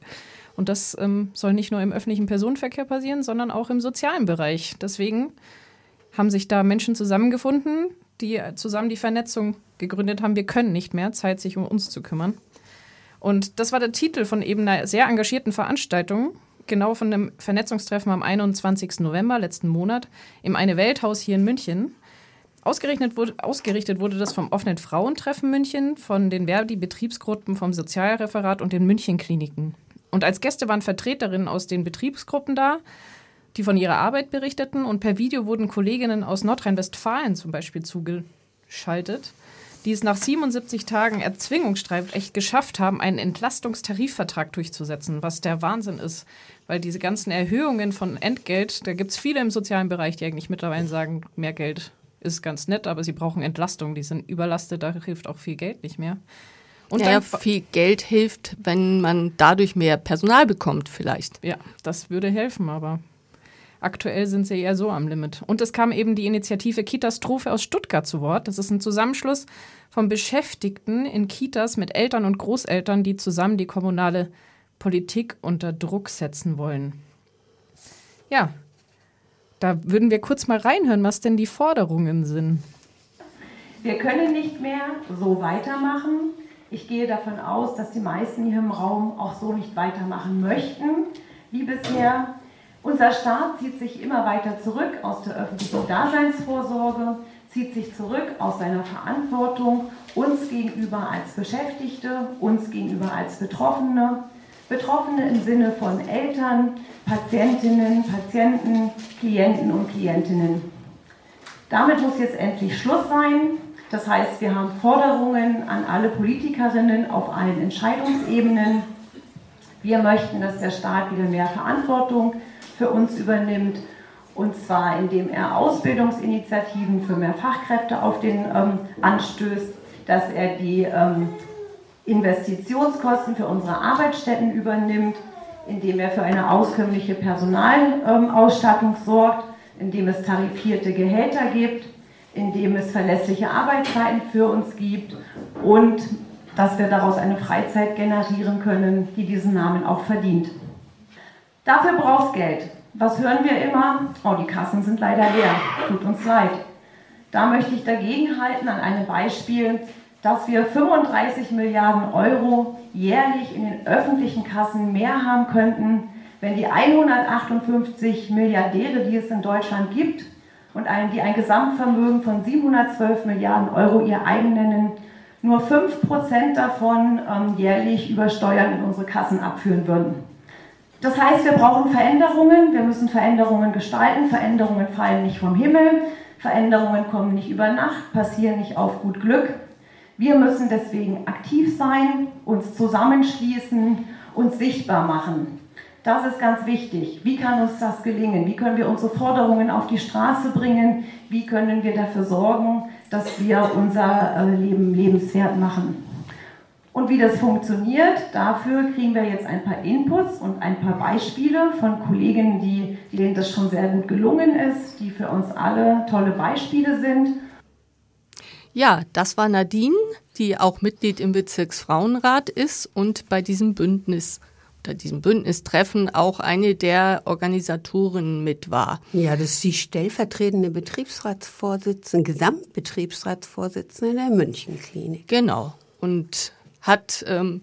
Und das ähm, soll nicht nur im öffentlichen Personenverkehr passieren, sondern auch im sozialen Bereich. Deswegen haben sich da Menschen zusammengefunden, die zusammen die Vernetzung gegründet haben. Wir können nicht mehr, Zeit, sich um uns zu kümmern. Und das war der Titel von eben einer sehr engagierten Veranstaltung, genau von dem Vernetzungstreffen am 21. November letzten Monat im Eine Welthaus hier in München. Ausgerichtet wurde, ausgerichtet wurde das vom offenen Frauentreffen München, von den Verdi-Betriebsgruppen, vom Sozialreferat und den München-Kliniken. Und als Gäste waren Vertreterinnen aus den Betriebsgruppen da, die von ihrer Arbeit berichteten und per Video wurden Kolleginnen aus Nordrhein-Westfalen zum Beispiel zugeschaltet, die es nach 77 Tagen Erzwingungsstreif echt geschafft haben, einen Entlastungstarifvertrag durchzusetzen, was der Wahnsinn ist. Weil diese ganzen Erhöhungen von Entgelt, da gibt es viele im sozialen Bereich, die eigentlich mittlerweile sagen, mehr Geld ist ganz nett, aber sie brauchen Entlastung, die sind überlastet, da hilft auch viel Geld nicht mehr. Und ja, viel Geld hilft, wenn man dadurch mehr Personal bekommt, vielleicht. Ja, das würde helfen, aber Aktuell sind sie eher so am Limit. Und es kam eben die Initiative Kitastrophe aus Stuttgart zu Wort. Das ist ein Zusammenschluss von Beschäftigten in Kitas mit Eltern und Großeltern, die zusammen die kommunale Politik unter Druck setzen wollen. Ja, da würden wir kurz mal reinhören, was denn die Forderungen sind. Wir können nicht mehr so weitermachen. Ich gehe davon aus, dass die meisten hier im Raum auch so nicht weitermachen möchten wie bisher. Unser Staat zieht sich immer weiter zurück aus der öffentlichen Daseinsvorsorge, zieht sich zurück aus seiner Verantwortung uns gegenüber als Beschäftigte, uns gegenüber als Betroffene, Betroffene im Sinne von Eltern, Patientinnen, Patienten, Klienten und Klientinnen. Damit muss jetzt endlich Schluss sein. Das heißt, wir haben Forderungen an alle Politikerinnen auf allen Entscheidungsebenen. Wir möchten, dass der Staat wieder mehr Verantwortung für uns übernimmt. Und zwar indem er Ausbildungsinitiativen für mehr Fachkräfte auf den ähm, anstößt, dass er die ähm, Investitionskosten für unsere Arbeitsstätten übernimmt, indem er für eine auskömmliche Personalausstattung sorgt, indem es tarifierte Gehälter gibt, indem es verlässliche Arbeitszeiten für uns gibt und dass wir daraus eine Freizeit generieren können, die diesen Namen auch verdient. Dafür braucht es Geld. Was hören wir immer? Oh, die Kassen sind leider leer. Tut uns leid. Da möchte ich dagegen halten an einem Beispiel, dass wir 35 Milliarden Euro jährlich in den öffentlichen Kassen mehr haben könnten, wenn die 158 Milliardäre, die es in Deutschland gibt, und ein, die ein Gesamtvermögen von 712 Milliarden Euro ihr eigen nennen, nur 5% davon ähm, jährlich über Steuern in unsere Kassen abführen würden. Das heißt, wir brauchen Veränderungen, wir müssen Veränderungen gestalten. Veränderungen fallen nicht vom Himmel, Veränderungen kommen nicht über Nacht, passieren nicht auf gut Glück. Wir müssen deswegen aktiv sein, uns zusammenschließen, uns sichtbar machen. Das ist ganz wichtig. Wie kann uns das gelingen? Wie können wir unsere Forderungen auf die Straße bringen? Wie können wir dafür sorgen, dass wir unser äh, Leben lebenswert machen? Und wie das funktioniert, dafür kriegen wir jetzt ein paar Inputs und ein paar Beispiele von Kolleginnen, die, denen das schon sehr gut gelungen ist, die für uns alle tolle Beispiele sind. Ja, das war Nadine, die auch Mitglied im Bezirksfrauenrat ist und bei diesem Bündnis unter diesem Bündnistreffen auch eine der Organisatorinnen mit war. Ja, das ist die stellvertretende Betriebsratsvorsitzende, Gesamtbetriebsratsvorsitzende der Münchenklinik. Genau. Und hat ähm,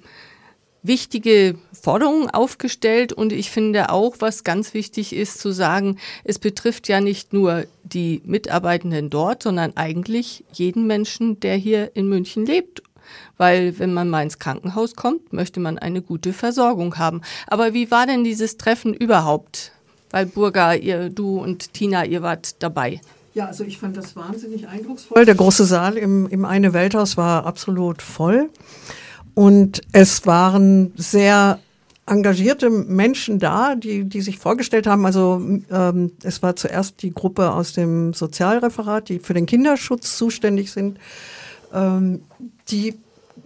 wichtige Forderungen aufgestellt und ich finde auch, was ganz wichtig ist zu sagen, es betrifft ja nicht nur die Mitarbeitenden dort, sondern eigentlich jeden Menschen, der hier in München lebt. Weil wenn man mal ins Krankenhaus kommt, möchte man eine gute Versorgung haben. Aber wie war denn dieses Treffen überhaupt? Weil Burga, ihr, du und Tina, ihr wart dabei. Ja, also ich fand das wahnsinnig eindrucksvoll. Der große Saal im, im Eine Welthaus war absolut voll. Und es waren sehr engagierte Menschen da, die, die sich vorgestellt haben. Also ähm, es war zuerst die Gruppe aus dem Sozialreferat, die für den Kinderschutz zuständig sind. Ähm, die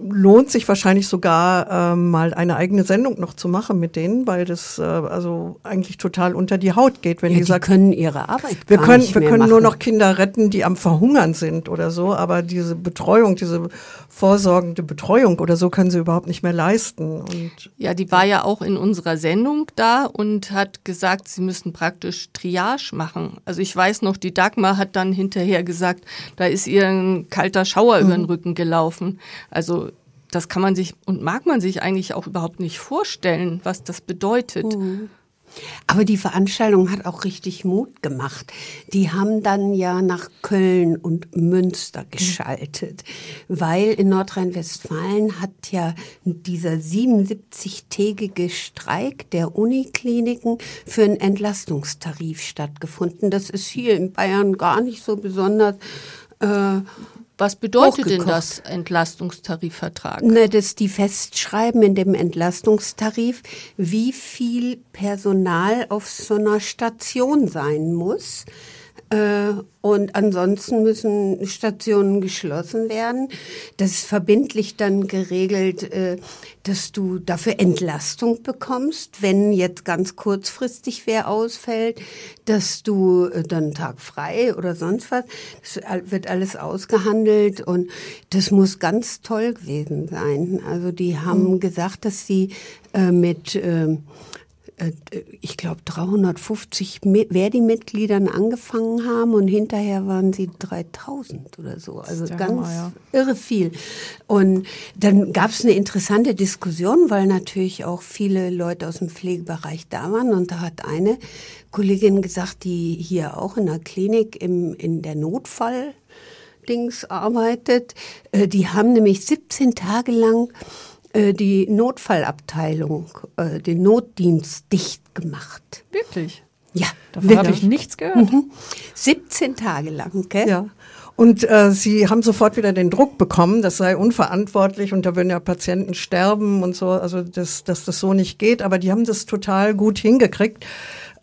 lohnt sich wahrscheinlich sogar ähm, mal eine eigene Sendung noch zu machen mit denen, weil das äh, also eigentlich total unter die Haut geht, wenn ja, die, die sagt, können ihre Arbeit wir gar können nicht wir mehr können machen. nur noch Kinder retten, die am Verhungern sind oder so, aber diese Betreuung, diese vorsorgende Betreuung oder so können sie überhaupt nicht mehr leisten. Und Ja, die war ja auch in unserer Sendung da und hat gesagt, sie müssen praktisch Triage machen. Also ich weiß noch, die Dagmar hat dann hinterher gesagt, da ist ihr ein kalter Schauer über den Rücken gelaufen. Also das kann man sich und mag man sich eigentlich auch überhaupt nicht vorstellen, was das bedeutet. Aber die Veranstaltung hat auch richtig Mut gemacht. Die haben dann ja nach Köln und Münster geschaltet, weil in Nordrhein-Westfalen hat ja dieser 77-tägige Streik der Unikliniken für einen Entlastungstarif stattgefunden. Das ist hier in Bayern gar nicht so besonders. Äh, Was bedeutet denn das Entlastungstarifvertrag? Ne, dass die festschreiben in dem Entlastungstarif, wie viel Personal auf so einer Station sein muss. Äh, Und ansonsten müssen Stationen geschlossen werden. Das ist verbindlich dann geregelt, äh, dass du dafür Entlastung bekommst, wenn jetzt ganz kurzfristig wer ausfällt, dass du äh, dann einen Tag frei oder sonst was. Das wird alles ausgehandelt und das muss ganz toll gewesen sein. Also die haben gesagt, dass sie mit ähm, äh, ich glaube, 350 Mi- Verdi-Mitgliedern angefangen haben und hinterher waren sie 3000 oder so. Also ganz Hammer, ja. irre viel. Und dann gab es eine interessante Diskussion, weil natürlich auch viele Leute aus dem Pflegebereich da waren. Und da hat eine Kollegin gesagt, die hier auch in der Klinik im, in der Notfall Dings arbeitet. Äh, Die haben nämlich 17 Tage lang äh, die Notfallabteilung, äh, den Notdienst dicht gemacht. Wirklich? Ja, Davon habe ich nichts gehört. Mhm. 17 Tage lang, gell? Ja. Und äh, sie haben sofort wieder den Druck bekommen, das sei unverantwortlich und da würden ja Patienten sterben und so, also das, dass das so nicht geht. Aber die haben das total gut hingekriegt,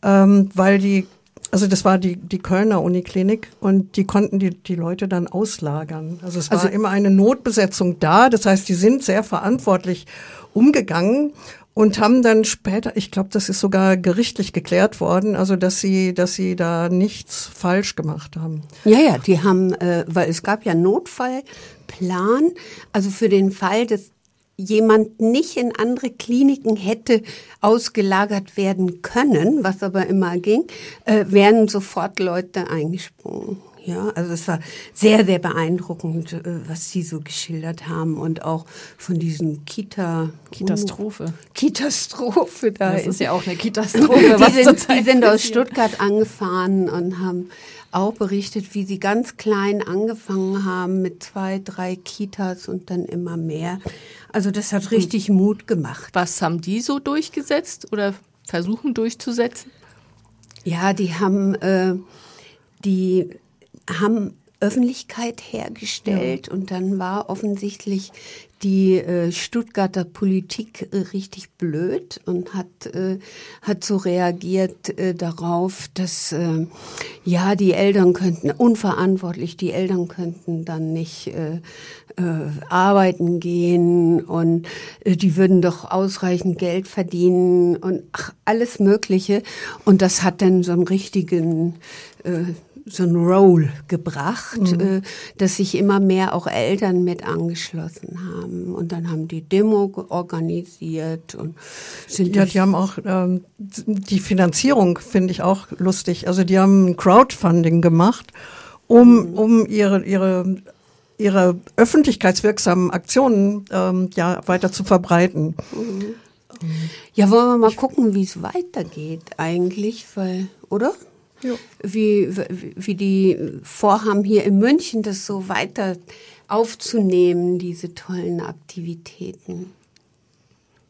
ähm, weil die, also das war die, die Kölner Uniklinik und die konnten die, die Leute dann auslagern. Also es war Also- immer eine Notbesetzung da, das heißt, die sind sehr verantwortlich umgegangen und haben dann später, ich glaube, das ist sogar gerichtlich geklärt worden, also dass sie, dass sie da nichts falsch gemacht haben. Ja, ja, die haben, äh, weil es gab ja einen Notfallplan, also für den Fall, dass jemand nicht in andere Kliniken hätte ausgelagert werden können, was aber immer ging, äh, wären sofort Leute eingesprungen. Ja, also es war sehr, sehr beeindruckend, äh, was Sie so geschildert haben und auch von diesen Kita... Kitastrophe. Kitastrophe da. Das ist ja auch eine Katastrophe, die, sind, die sind aus. Stuttgart angefahren und haben auch berichtet, wie sie ganz klein angefangen haben mit zwei, drei Kitas und dann immer mehr. Also das hat richtig Mut gemacht. Was haben die so durchgesetzt oder versuchen durchzusetzen? Ja, die haben, äh, die haben Öffentlichkeit hergestellt ja. und dann war offensichtlich die äh, Stuttgarter Politik äh, richtig blöd und hat äh, hat so reagiert äh, darauf, dass äh, ja die Eltern könnten unverantwortlich, die Eltern könnten dann nicht äh, arbeiten gehen und die würden doch ausreichend Geld verdienen und ach, alles Mögliche und das hat dann so einen richtigen so ein Roll gebracht, mhm. äh, dass sich immer mehr auch Eltern mit angeschlossen haben. Und dann haben die Demo organisiert und sind. Ja, die haben auch ähm, die Finanzierung finde ich auch lustig. Also die haben Crowdfunding gemacht, um, mhm. um ihre, ihre ihre öffentlichkeitswirksamen Aktionen ähm, ja weiter zu verbreiten. Mhm. Ja, wollen wir mal gucken, wie es weitergeht eigentlich, weil, oder? Wie, wie die vorhaben, hier in München das so weiter aufzunehmen, diese tollen Aktivitäten.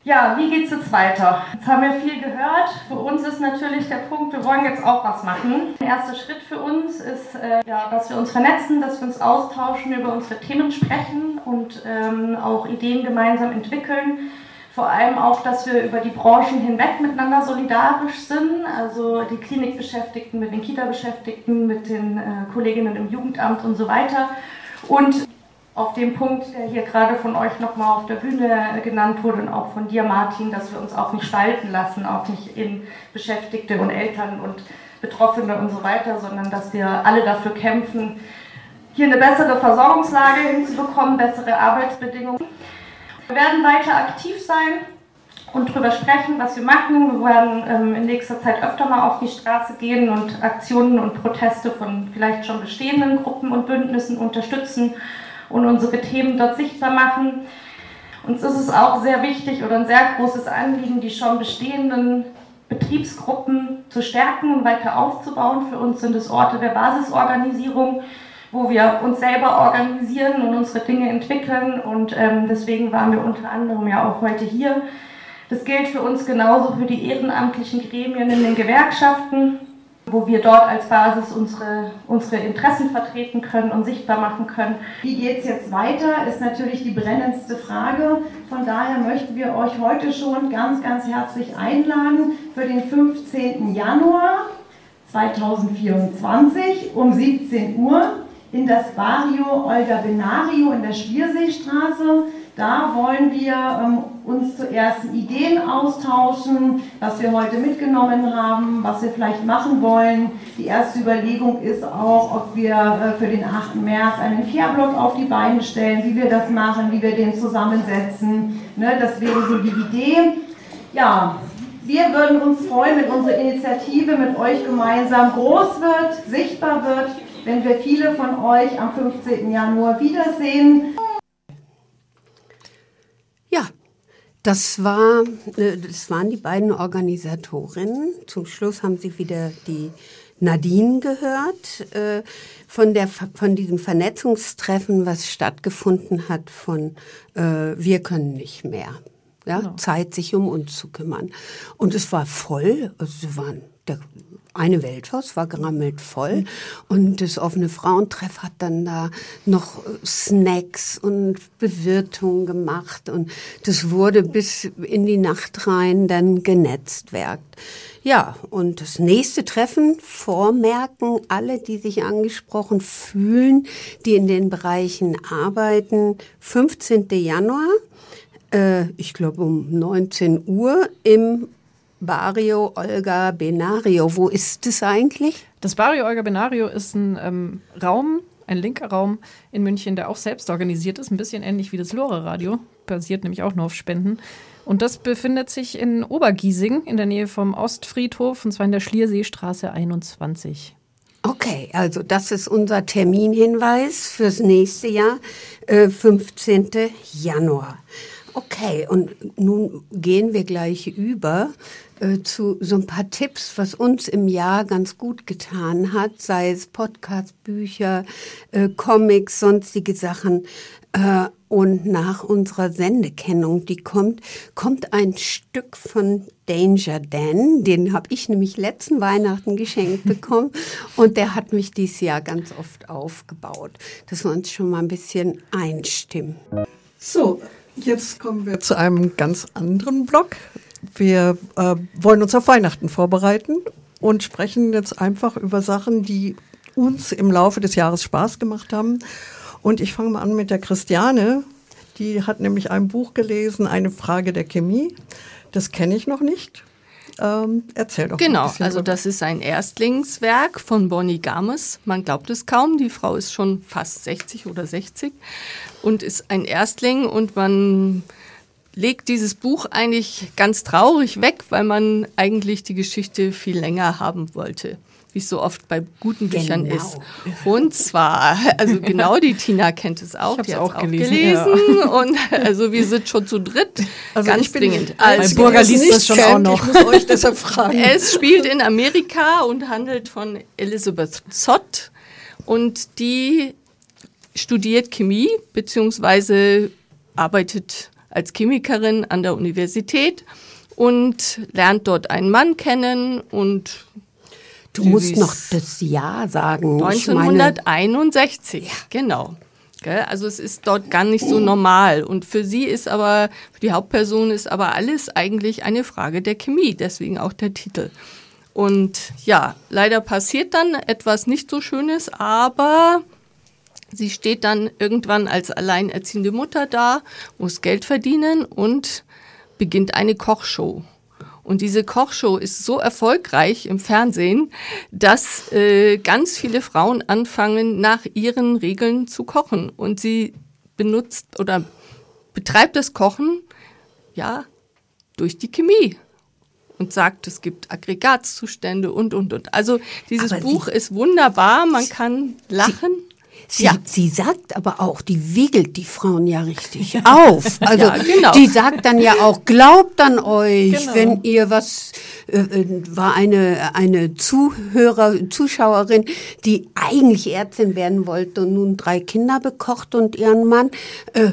Ja, wie geht es jetzt weiter? Jetzt haben wir viel gehört. Für uns ist natürlich der Punkt, wir wollen jetzt auch was machen. Der erste Schritt für uns ist, äh, ja, dass wir uns vernetzen, dass wir uns austauschen, über unsere Themen sprechen und ähm, auch Ideen gemeinsam entwickeln vor allem auch, dass wir über die Branchen hinweg miteinander solidarisch sind, also die Klinikbeschäftigten mit den Kita-Beschäftigten, mit den äh, Kolleginnen im Jugendamt und so weiter. Und auf dem Punkt, der hier gerade von euch nochmal auf der Bühne genannt wurde und auch von dir, Martin, dass wir uns auch nicht spalten lassen, auch nicht in Beschäftigte und Eltern und Betroffene und so weiter, sondern dass wir alle dafür kämpfen, hier eine bessere Versorgungslage hinzubekommen, bessere Arbeitsbedingungen. Wir werden weiter aktiv sein und darüber sprechen, was wir machen. Wir werden ähm, in nächster Zeit öfter mal auf die Straße gehen und Aktionen und Proteste von vielleicht schon bestehenden Gruppen und Bündnissen unterstützen und unsere Themen dort sichtbar machen. Uns ist es auch sehr wichtig oder ein sehr großes Anliegen, die schon bestehenden Betriebsgruppen zu stärken und weiter aufzubauen. Für uns sind es Orte der Basisorganisierung wo wir uns selber organisieren und unsere Dinge entwickeln. Und ähm, deswegen waren wir unter anderem ja auch heute hier. Das gilt für uns genauso für die ehrenamtlichen Gremien in den Gewerkschaften, wo wir dort als Basis unsere, unsere Interessen vertreten können und sichtbar machen können. Wie geht es jetzt weiter, ist natürlich die brennendste Frage. Von daher möchten wir euch heute schon ganz, ganz herzlich einladen für den 15. Januar 2024 um 17 Uhr in das Barrio Olga Benario in der Schlierseestraße. Da wollen wir ähm, uns zu ersten Ideen austauschen, was wir heute mitgenommen haben, was wir vielleicht machen wollen. Die erste Überlegung ist auch, ob wir äh, für den 8. März einen Care-Block auf die Beine stellen, wie wir das machen, wie wir den zusammensetzen. Ne, das wäre so die Idee. Ja, wir würden uns freuen, wenn unsere Initiative mit euch gemeinsam groß wird, sichtbar wird wenn wir viele von euch am 15. Januar wiedersehen. Ja, das, war, äh, das waren die beiden Organisatorinnen. Zum Schluss haben sie wieder die Nadine gehört äh, von, der, von diesem Vernetzungstreffen, was stattgefunden hat von äh, Wir können nicht mehr. Ja, genau. Zeit, sich um uns zu kümmern. Und es war voll, also sie waren, der eine Welthaus war gerammelt voll und das offene Frauentreff hat dann da noch Snacks und Bewirtung gemacht und das wurde bis in die Nacht rein dann genetztwerkt. Ja, und das nächste Treffen vormerken alle, die sich angesprochen fühlen, die in den Bereichen arbeiten, 15. Januar, äh, ich glaube um 19 Uhr im Barrio Olga Benario. Wo ist es eigentlich? Das Barrio Olga Benario ist ein ähm, Raum, ein linker Raum in München, der auch selbst organisiert ist, ein bisschen ähnlich wie das Lore Radio, basiert nämlich auch nur auf Spenden. Und das befindet sich in Obergiesing in der Nähe vom Ostfriedhof und zwar in der Schlierseestraße 21. Okay, also das ist unser Terminhinweis fürs nächste Jahr, äh, 15. Januar. Okay, und nun gehen wir gleich über äh, zu so ein paar Tipps, was uns im Jahr ganz gut getan hat, sei es Podcast, Bücher, äh, Comics, sonstige Sachen. Äh, und nach unserer Sendekennung, die kommt, kommt ein Stück von Danger Dan. Den habe ich nämlich letzten Weihnachten geschenkt bekommen und der hat mich dieses Jahr ganz oft aufgebaut, dass wir uns schon mal ein bisschen einstimmen. So, jetzt kommen wir zu einem ganz anderen Block. Wir äh, wollen uns auf Weihnachten vorbereiten und sprechen jetzt einfach über Sachen, die uns im Laufe des Jahres Spaß gemacht haben. Und ich fange mal an mit der Christiane. Die hat nämlich ein Buch gelesen, Eine Frage der Chemie. Das kenne ich noch nicht. Ähm, erzähl doch Genau, also das ist ein Erstlingswerk von Bonnie Games. Man glaubt es kaum, die Frau ist schon fast 60 oder 60 und ist ein Erstling und man legt dieses Buch eigentlich ganz traurig weg, weil man eigentlich die Geschichte viel länger haben wollte. Wie es so oft bei guten Büchern Genau. ist. Und zwar, also genau, die Tina kennt es auch, hab's die hat's auch gelesen, Und also wir sind schon zu dritt. Also ganz ich bin dringend. Einzige, Burger liest das schon auch kennt. noch. Ich muss euch deshalb fragen. Es spielt in Amerika und handelt von Elizabeth Zott und die studiert Chemie beziehungsweise arbeitet als Chemikerin an der Universität und lernt dort einen Mann kennen und Du sie musst noch das Jahr sagen. Ich meine, 1961, genau. Gell? Also es ist dort gar nicht so normal. Und für sie ist aber, für die Hauptperson ist aber alles eigentlich eine Frage der Chemie, deswegen auch der Titel. Und ja, leider passiert dann etwas nicht so Schönes, aber sie steht dann irgendwann als alleinerziehende Mutter da, muss Geld verdienen und beginnt eine Kochshow. Und diese Kochshow ist so erfolgreich im Fernsehen, dass äh, ganz viele Frauen anfangen, nach ihren Regeln zu kochen. Und sie benutzt oder betreibt das Kochen, ja, durch die Chemie. Und sagt, es gibt Aggregatzustände und, und, und. Also dieses Aber Buch ist wunderbar, man kann lachen. Sie, Ja. sie sagt aber auch, die wiegelt die Frauen ja richtig auf. Also Ja, genau. die sagt dann ja auch, glaubt an euch, Genau. wenn ihr was, äh, äh, war eine, eine Zuhörer, Zuschauerin, die eigentlich Ärztin werden wollte und nun drei Kinder bekocht und ihren Mann, äh,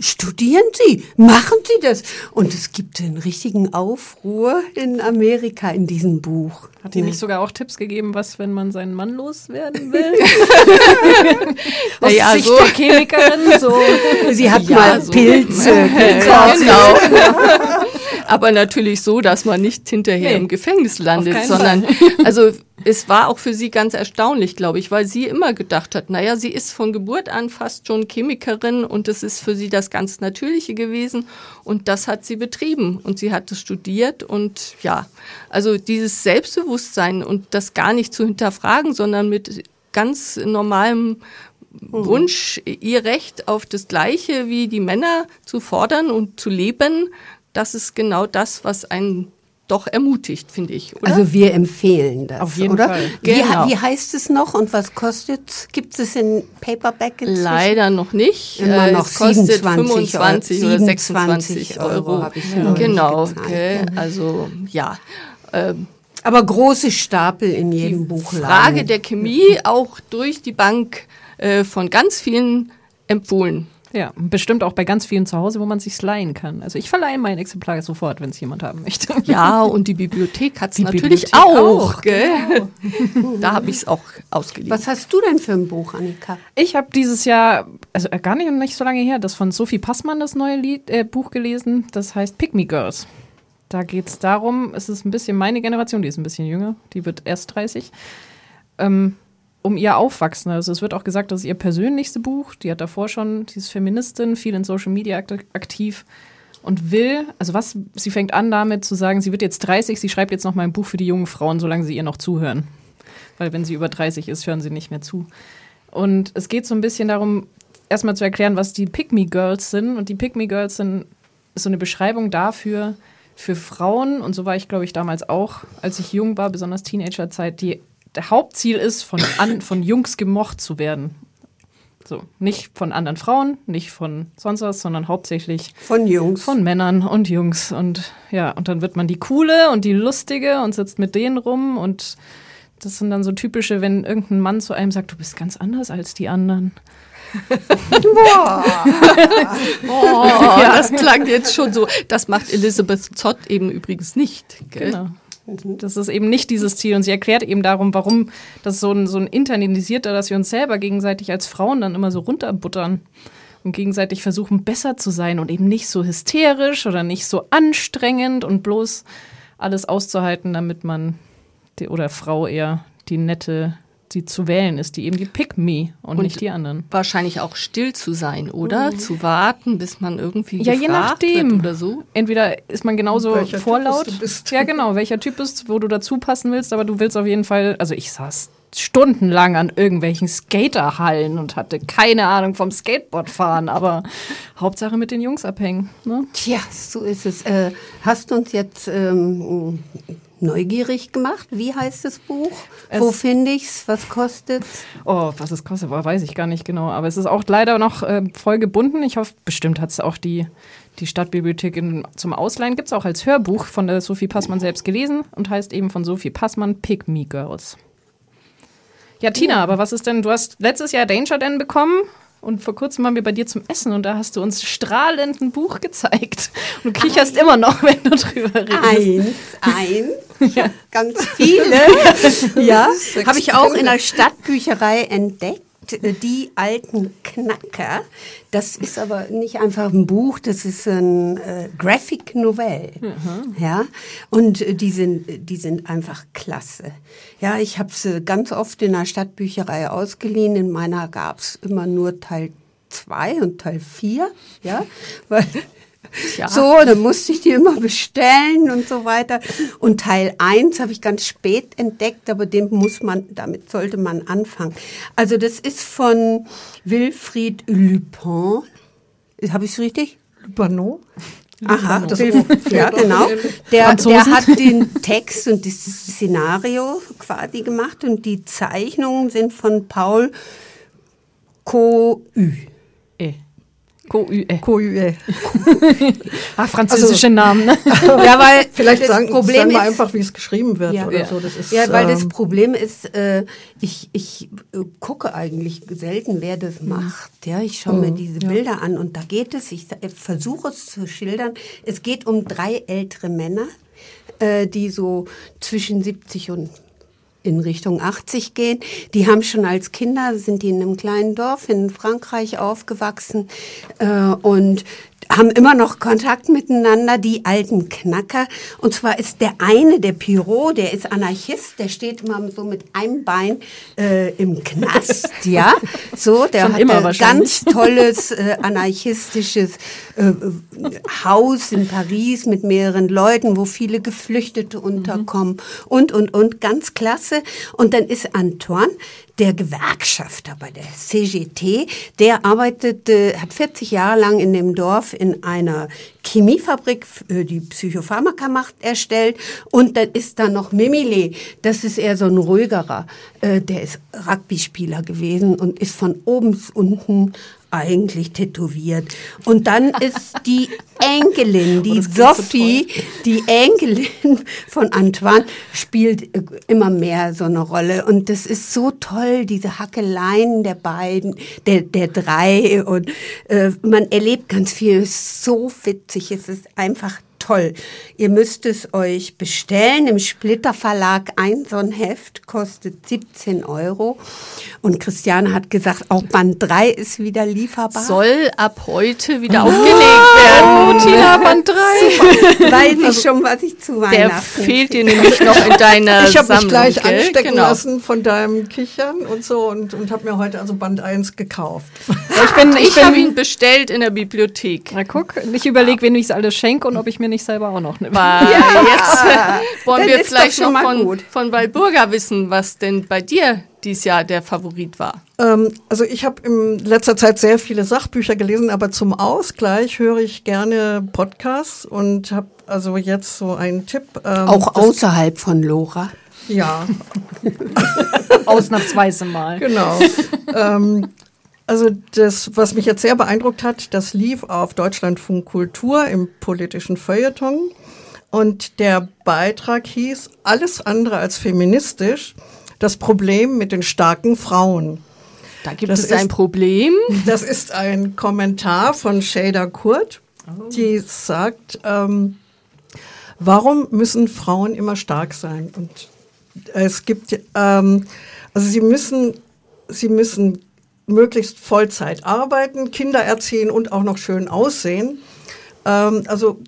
Studieren Sie, machen Sie das. Und es gibt einen richtigen Aufruhr in Amerika in diesem Buch. Hat die nicht sogar auch Tipps gegeben, was, wenn man seinen Mann loswerden will? Aus Naja, Sicht so- der Chemikerin, so. Sie hat Ja, mal so. Pilze. Ja, sie- genau. Aber natürlich so, dass man nicht hinterher Nee, im Gefängnis landet, sondern also es war auch für sie ganz erstaunlich, glaube ich, weil sie immer gedacht hat, naja, sie ist von Geburt an fast schon Chemikerin und es ist für sie das ganz Natürliche gewesen. Und das hat sie betrieben und sie hat es studiert. Und ja, also dieses Selbstbewusstsein und das gar nicht zu hinterfragen, sondern mit ganz normalem Wunsch, ihr Recht auf das Gleiche wie die Männer zu fordern und zu leben, das ist genau das, was einen doch ermutigt, finde ich. Oder? Also wir empfehlen das, Auf jeden oder? Fall. Wie, Genau. wie heißt es noch und was kostet Gibt es in Paperback inzwischen? Leider noch nicht. Immer Äh, noch es kostet 27 25 oder 27 26 Euro Euro. habe ich ja genau, gezahlt, gell? ja. also ja. Ähm, Aber große Stapel in jedem Buchladen. Frage der Chemie auch durch die Bank äh, von ganz vielen empfohlen. Ja, bestimmt auch bei ganz vielen zu Hause, wo man sich leihen kann. Also ich verleihe mein Exemplar sofort, wenn es jemand haben möchte. Ja, und die Bibliothek hat es natürlich Bibliothek auch. auch, gell? Da habe ich es auch ausgeliehen. Was hast du denn für ein Buch, Annika? Ich habe dieses Jahr, also äh, gar nicht, nicht so lange her, das von Sophie Passmann, das neue Lied, äh, Buch gelesen. Das heißt Pick Me Girls. Da geht es darum, es ist ein bisschen meine Generation, die ist ein bisschen jünger, die wird erst 30, ähm, um ihr Aufwachsen. Also es wird auch gesagt, das ist ihr persönlichste Buch. Die hat davor schon, die ist Feministin, viel in Social Media akt aktiv und will, also was, sie fängt an damit zu sagen, sie wird jetzt 30, sie schreibt jetzt noch mal ein Buch für die jungen Frauen, solange sie ihr noch zuhören. Weil wenn sie über 30 ist, hören sie nicht mehr zu. Und es geht so ein bisschen darum, erstmal zu erklären, was die Me Girls sind. Und die Me Girls sind so eine Beschreibung dafür, für Frauen, und so war ich, glaube ich, damals auch, als ich jung war, besonders Teenagerzeit, die der Hauptziel ist, von, an, von Jungs gemocht zu werden. So, nicht von anderen Frauen, nicht von sonst was, sondern hauptsächlich Von Jungs. von Männern und Jungs. Und ja, und dann wird man die Coole und die Lustige und sitzt mit denen rum und Das sind dann so typische, wenn irgendein Mann zu einem sagt, du bist ganz anders als die anderen. Boah. oh, ja. das klang jetzt schon so. Das macht Elizabeth Zott eben übrigens nicht. Gell? Genau. Das ist eben nicht dieses Ziel. Und sie erklärt eben darum, warum das so ein, so ein internalisierter, dass wir uns selber gegenseitig als Frauen dann immer so runterbuttern und gegenseitig versuchen, besser zu sein und eben nicht so hysterisch oder nicht so anstrengend und bloß alles auszuhalten, damit man, oder Frau eher, die nette die zu wählen ist, die eben die Pick Me und, und, nicht die anderen. Wahrscheinlich auch still zu sein, oder? Mhm. Zu warten, bis man irgendwie ja, je nachdem. oder so. Entweder ist man genauso welcher vorlaut. Ja, genau, welcher Typ bist, wo du dazu passen willst, aber du willst auf jeden Fall, also ich saß stundenlang an irgendwelchen Skaterhallen und hatte keine Ahnung vom Skateboardfahren, aber Hauptsache mit den Jungs abhängen. Ne? Tja, so ist es. Äh, hast du uns jetzt ähm, neugierig gemacht. Wie heißt das Buch? Es Wo finde ich's? Was kostet's? Oh, was es kostet, weiß ich gar nicht genau. Aber es ist auch leider noch äh, voll gebunden. Ich hoffe, bestimmt hat es auch die, die Stadtbibliothek in, zum Ausleihen. Gibt es auch als Hörbuch von der Sophie Passmann selbst gelesen und heißt eben von Sophie Passmann Pick Me Girls. Ja, Tina, aber was ist denn, du hast letztes Jahr Danger Den bekommen und vor kurzem waren wir bei dir zum Essen und da hast du uns strahlend ein Buch gezeigt. Und du kicherst eins. immer noch, wenn du drüber redest. Eins, eins. Ja. Ganz viele. ja, habe ich auch in der Stadtbücherei entdeckt die alten Knacker. Das ist aber nicht einfach ein Buch, das ist ein äh, Graphic Novell. Mhm. Ja, und äh, die sind, die sind einfach klasse. Ja, ich habe sie ganz oft in der Stadtbücherei ausgeliehen. In meiner gab's immer nur Teil zwei und Teil vier. Ja, weil ja. So, dann musste ich die immer bestellen und so weiter. Und Teil 1 habe ich ganz spät entdeckt, aber den muss man, damit sollte man anfangen. Also das ist von Wilfried Lupin. Habe ich es richtig? Lupano? Aha, das ja, genau. Der, der hat den Text und das Szenario quasi gemacht und die Zeichnungen sind von Paul Coü. Coue. Coue. ah, französische also, Namen, ne? ja, weil vielleicht das sagen, Problem sagen wir ist, einfach, wie es geschrieben wird ja, oder ja. so. Das ist, ja, weil ähm, das Problem ist, äh, ich, ich äh, gucke eigentlich selten, wer das mhm. macht. Ja, ich schaue mir mhm, diese Bilder ja. an und da geht es, ich versuche es zu schildern, es geht um drei ältere Männer, äh, die so zwischen 70 und in Richtung 80 gehen. Die haben schon als Kinder, sind die in einem kleinen Dorf in Frankreich aufgewachsen äh, und haben immer noch Kontakt miteinander, die alten Knacker. Und zwar ist der eine, der Pyro, der ist Anarchist, der steht immer so mit einem Bein äh, im Knast, ja. So, der Schon hat ein ganz tolles äh, anarchistisches äh, Haus in Paris mit mehreren Leuten, wo viele Geflüchtete unterkommen mhm. und, und, und, ganz klasse. Und dann ist Antoine, der Gewerkschafter bei der CGT, der arbeitet, äh, hat 40 Jahre lang in dem Dorf in einer Chemiefabrik, die Psychopharmaka macht, erstellt. Und dann ist da noch Mimile, das ist eher so ein ruhigerer, äh, der ist Rugby-Spieler gewesen und ist von oben bis unten eigentlich tätowiert. Und dann ist die Enkelin, die oh, Sophie, so die Enkelin von Antoine, spielt äh, immer mehr so eine Rolle. Und das ist so toll, diese Hackeleien der beiden, der, der drei. Und äh, man erlebt ganz viel. Es ist so witzig. Es ist einfach toll. Ihr müsst es euch bestellen. Im Splitter Verlag ein so ein Heft kostet 17 Euro. Und Christiane hat gesagt, auch Band 3 ist wieder lieferbar. Soll ab heute wieder oh, aufgelegt werden. Oh, Tina, Band 3. Super. Weiß ich schon, was ich zu Weihnachten Der fehlt dir nämlich noch in deiner Ich habe mich gleich gell? anstecken genau. lassen von deinem Kichern und so und, und habe mir heute also Band 1 gekauft. Ich bin, ich, ich habe ihn bestellt in der Bibliothek. Na guck, ich überlege, wen ich es alles schenke und ob ich mir nicht selber auch noch nehme. Ja, jetzt wollen wir vielleicht noch von, von Walburga wissen, was denn bei dir dieses Jahr der Favorit war? Ähm, also ich habe in letzter Zeit sehr viele Sachbücher gelesen, aber zum Ausgleich höre ich gerne Podcasts und habe also jetzt so einen Tipp. Ähm, Auch außerhalb von Lora. Ja. Ausnahmsweise mal. Genau. ähm, also das, was mich jetzt sehr beeindruckt hat, das lief auf Deutschlandfunk Kultur im politischen Feuilleton. Und der Beitrag hieß Alles andere als feministisch das Problem mit den starken Frauen. Da gibt das es ein Problem. Das ist ein Kommentar von Shader Kurt, oh. die sagt, ähm, warum müssen Frauen immer stark sein? Und es gibt, ähm, also sie müssen, sie müssen möglichst Vollzeit arbeiten, Kinder erziehen und auch noch schön aussehen. Ähm, also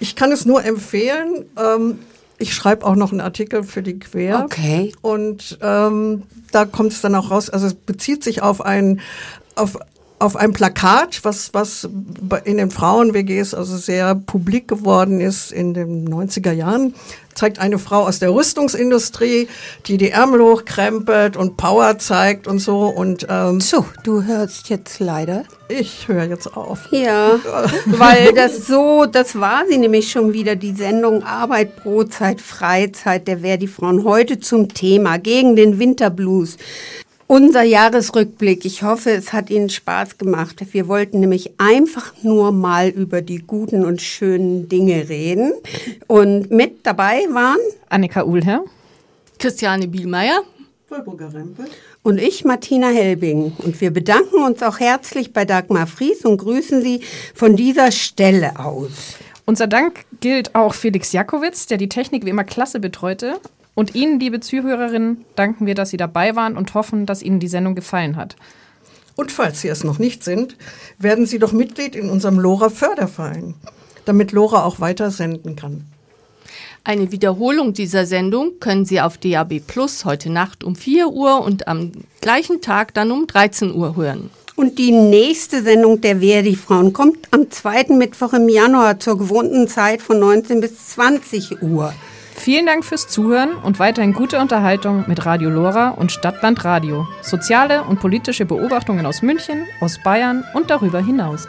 ich kann es nur empfehlen. Ähm, ich schreibe auch noch einen Artikel für die Quer. Okay. Und ähm, da kommt es dann auch raus. Also es bezieht sich auf ein auf auf ein Plakat, was, was in den Frauen-WGs also sehr publik geworden ist in den 90er Jahren, zeigt eine Frau aus der Rüstungsindustrie, die die Ärmel hochkrempelt und Power zeigt und so. Und ähm, so, du hörst jetzt leider. Ich höre jetzt auf. Ja, weil das so, das war sie nämlich schon wieder, die Sendung Arbeit, Brotzeit, Freizeit der Verdi Frauen heute zum Thema gegen den Winterblues. Unser Jahresrückblick. Ich hoffe, es hat Ihnen Spaß gemacht. Wir wollten nämlich einfach nur mal über die guten und schönen Dinge reden. Und mit dabei waren Annika Uhlherr, Christiane Bielmeier, und ich, Martina Helbing. Und wir bedanken uns auch herzlich bei Dagmar Fries und grüßen Sie von dieser Stelle aus. Unser Dank gilt auch Felix Jakowitz, der die Technik wie immer klasse betreute. Und Ihnen, liebe Zuhörerinnen, danken wir, dass Sie dabei waren und hoffen, dass Ihnen die Sendung gefallen hat. Und falls Sie es noch nicht sind, werden Sie doch Mitglied in unserem LoRa Förderverein, damit LoRa auch weiter senden kann. Eine Wiederholung dieser Sendung können Sie auf DAB Plus heute Nacht um 4 Uhr und am gleichen Tag dann um 13 Uhr hören. Und die nächste Sendung der Verdi-Frauen kommt am zweiten Mittwoch im Januar zur gewohnten Zeit von 19 bis 20 Uhr. Vielen Dank fürs Zuhören und weiterhin gute Unterhaltung mit Radio Lora und Stadtland Radio. Soziale und politische Beobachtungen aus München, aus Bayern und darüber hinaus.